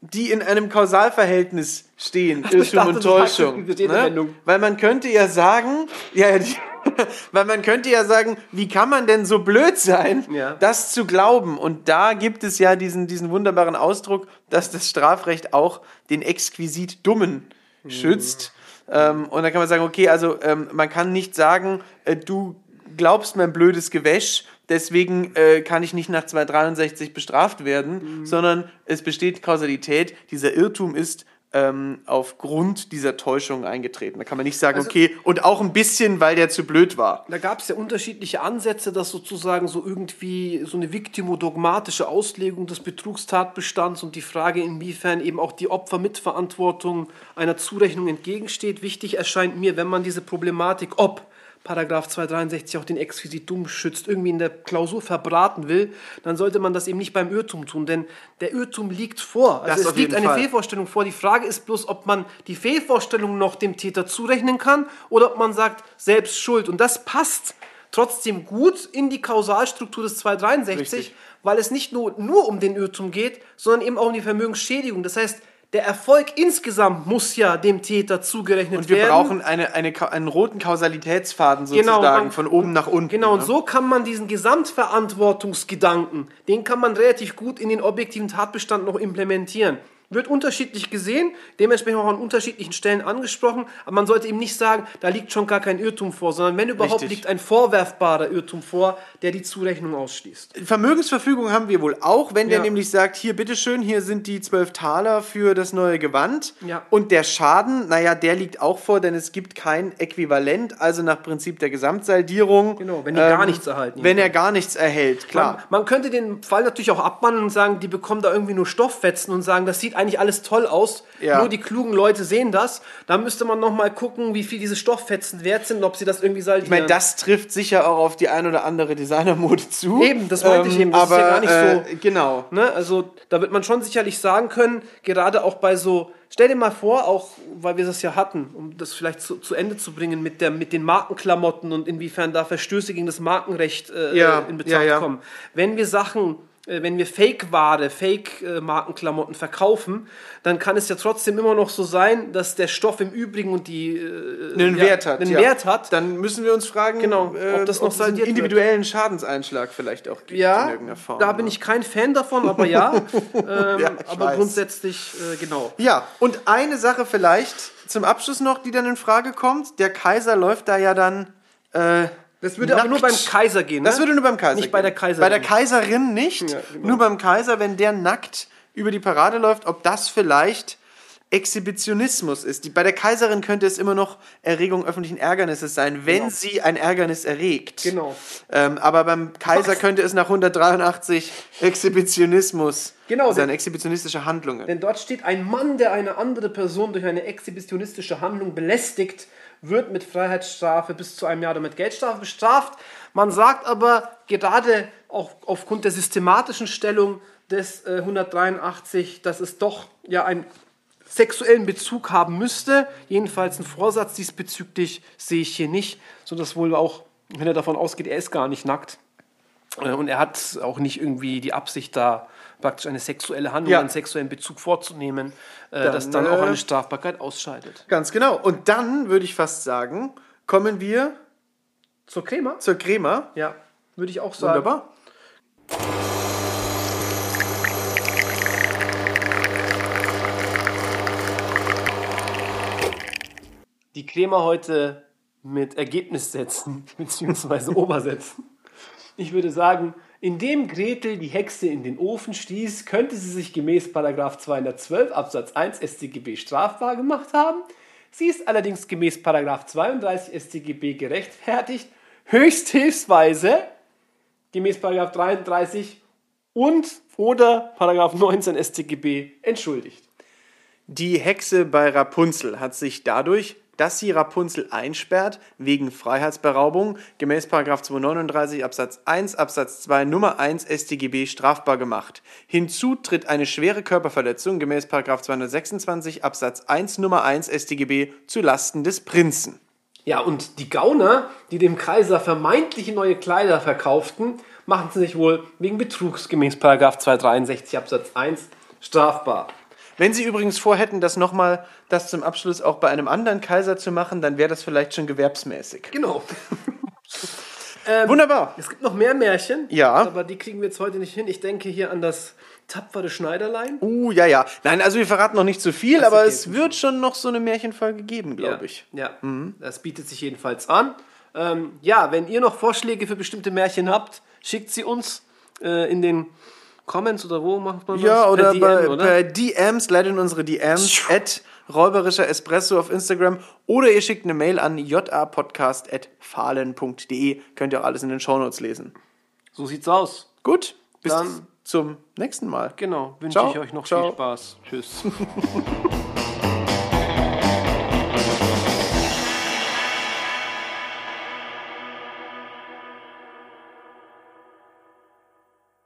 die in einem Kausalverhältnis stehen, Irrtum dachte, und Täuschung. Ne? Weil man könnte ja sagen, ja, ja, die, weil man könnte ja sagen, wie kann man denn so blöd sein, Ja. das zu glauben? Und da gibt es ja diesen, diesen wunderbaren Ausdruck, dass das Strafrecht auch den exquisit Dummen schützt. Ähm, und da kann man sagen, okay, also ähm, man kann nicht sagen, äh, du glaubst mein blödes Gewäsch, deswegen äh, kann ich nicht nach 263 bestraft werden, sondern es besteht Kausalität. Dieser Irrtum ist ähm, aufgrund dieser Täuschung eingetreten. Da kann man nicht sagen, Also- okay, und auch ein bisschen, weil der zu blöd war. Da gab es ja unterschiedliche Ansätze, dass sozusagen so irgendwie so eine viktimodogmatische Auslegung des Betrugstatbestands und die Frage, inwiefern eben auch die Opfermitverantwortung einer Zurechnung entgegensteht. Wichtig erscheint mir, wenn man diese Problematik, ob Paragraph 263 auch den exquisit dumm schützt, irgendwie in der Klausur verbraten will, dann sollte man das eben nicht beim Irrtum tun, denn der Irrtum liegt vor. Das Also es liegt eine Fall. Fehlvorstellung vor. Die Frage ist bloß, ob man die Fehlvorstellung noch dem Täter zurechnen kann oder ob man sagt, selbst schuld. Und das passt trotzdem gut in die Kausalstruktur des 263, Richtig. weil es nicht nur, nur um den Irrtum geht, sondern eben auch um die Vermögensschädigung. Das heißt, der Erfolg insgesamt muss ja dem Täter zugerechnet Und wir werden. brauchen eine, eine, einen roten Kausalitätsfaden Genau, sozusagen, man- von oben nach unten. Genau, und ne? so kann man diesen Gesamtverantwortungsgedanken, den kann man relativ gut in den objektiven Tatbestand noch implementieren. Wird unterschiedlich gesehen, dementsprechend auch an unterschiedlichen Stellen angesprochen, aber man sollte eben nicht sagen, da liegt schon gar kein Irrtum vor, sondern wenn überhaupt Richtig. liegt ein vorwerfbarer Irrtum vor, der die Zurechnung ausschließt. Vermögensverfügung haben wir wohl auch, wenn der Ja. nämlich sagt, hier bitteschön, hier sind die 12 Taler für das neue Gewand. Ja. Und der Schaden, naja, der liegt auch vor, denn es gibt kein Äquivalent, also nach Prinzip der Gesamtsaldierung. Genau, wenn die gar nichts erhalten. Wenn er gar nichts erhält, klar. Man, man könnte den Fall natürlich auch abwandeln und sagen, die bekommen da irgendwie nur Stofffetzen und sagen, das sieht eigentlich alles toll aus, Ja. nur die klugen Leute sehen das. Da müsste man nochmal gucken, wie viel diese Stofffetzen wert sind und ob sie das irgendwie saldieren. Ich meine, das trifft sicher auch auf die ein oder andere Designermode zu. Eben, das meinte ich eben, das ist aber, ja gar nicht so- Äh, genau. Ne? Also da wird man schon sicherlich sagen können, gerade auch bei so, stell dir mal vor, auch weil wir das ja hatten, um das vielleicht zu, zu Ende zu bringen mit, der, mit den Markenklamotten und inwiefern da Verstöße gegen das Markenrecht äh, Ja, in Betracht ja, ja. kommen. Wenn wir Sachen, wenn wir Fake-Ware, Fake-Markenklamotten verkaufen, dann kann es ja trotzdem immer noch so sein, dass der Stoff im Übrigen und die äh, einen ja, Wert hat. einen ja. Wert hat. Dann müssen wir uns fragen, Genau, äh, ob das noch es einen saldiert wird. individuellen Schadenseinschlag vielleicht auch gibt in Ja, irgendeiner Form. da bin ne? ich kein Fan davon, aber ja. ähm, Ja, aber weiß. grundsätzlich, äh, genau. Ja, und eine Sache vielleicht zum Abschluss noch, die dann in Frage kommt. Der Kaiser läuft da ja dann. Das würde aber nur beim nackt. Kaiser gehen. Ne? Das würde nur beim Kaiser Nicht bei der gehen. Kaiserin. Bei der Kaiserin nicht. Ja, genau. Nur beim Kaiser, wenn der nackt über die Parade läuft, ob das vielleicht Exhibitionismus ist. Die, bei der Kaiserin könnte es immer noch Erregung öffentlichen Ärgernisses sein, wenn sie ein Ärgernis erregt. Genau. Ähm, aber beim Kaiser könnte es nach 183 Exhibitionismus Genau, sein, denn- exhibitionistische Handlungen. Denn dort steht, ein Mann, der eine andere Person durch eine exhibitionistische Handlung belästigt, wird mit Freiheitsstrafe bis zu einem Jahr oder mit Geldstrafe bestraft. Man sagt aber gerade auch aufgrund der systematischen Stellung des äh, 183, dass es doch ja einen sexuellen Bezug haben müsste. Jedenfalls einen Vorsatz diesbezüglich sehe ich hier nicht, sodass wohl auch, wenn er davon ausgeht, er ist gar nicht nackt. Äh, Und er hat auch nicht irgendwie die Absicht, da praktisch eine sexuelle Handlung, Ja. einen sexuellen Bezug vorzunehmen, äh, Dann, das dann auch äh, eine Strafbarkeit ausscheidet. Ganz genau. Und dann würde ich fast sagen, kommen wir Zur Crema? zur Crema. Ja, würde ich auch sagen. Wunderbar. Die Crema heute mit Ergebnissätzen bzw. Obersätzen. Ich würde sagen, indem Gretel die Hexe in den Ofen stieß, könnte sie sich gemäß 212 Absatz 1 StGB strafbar gemacht haben. Sie ist allerdings gemäß 32 StGB gerechtfertigt, höchsthilfsweise gemäß 33 und oder 19 StGB entschuldigt. Die Hexe bei Rapunzel hat sich dadurch, dass sie Rapunzel einsperrt, wegen Freiheitsberaubung gemäß 239 Absatz 1 Absatz 2 Nummer 1 StGB strafbar gemacht. Hinzu tritt eine schwere Körperverletzung gemäß 226 Absatz 1 Nummer 1 StGB zu Lasten des Prinzen. Ja, und die Gauner, die dem Kaiser vermeintliche neue Kleider verkauften, machten sich wohl wegen Betrugs gemäß 263 Absatz 1 strafbar. Wenn Sie übrigens vorhätten, das nochmal, das zum Abschluss auch bei einem anderen Kaiser zu machen, dann wäre das vielleicht schon gewerbsmäßig. Genau. Wunderbar. Es gibt noch mehr Märchen, Ja. aber die kriegen wir jetzt heute nicht hin. Ich denke hier an das tapfere Schneiderlein. Uh, ja, ja. Nein, also wir verraten noch nicht zu viel, Das aber okay. es wird schon noch so eine Märchenfolge geben, glaube ich. Ja, das bietet sich jedenfalls an. Ähm, ja, wenn ihr noch Vorschläge für bestimmte Märchen habt, schickt sie uns äh, in den Comments oder wo macht man Ja, das? oder, Per DM, oder? bei DMs, leitet in unsere DMs, at räuberischer Espresso auf Instagram oder ihr schickt eine Mail an japodcast.fahlen.de. Könnt ihr auch alles in den Shownotes lesen. So sieht's aus. Gut, bis Dann- zum nächsten Mal. Genau, wünsche ich euch noch Ciao. viel Spaß. Tschüss.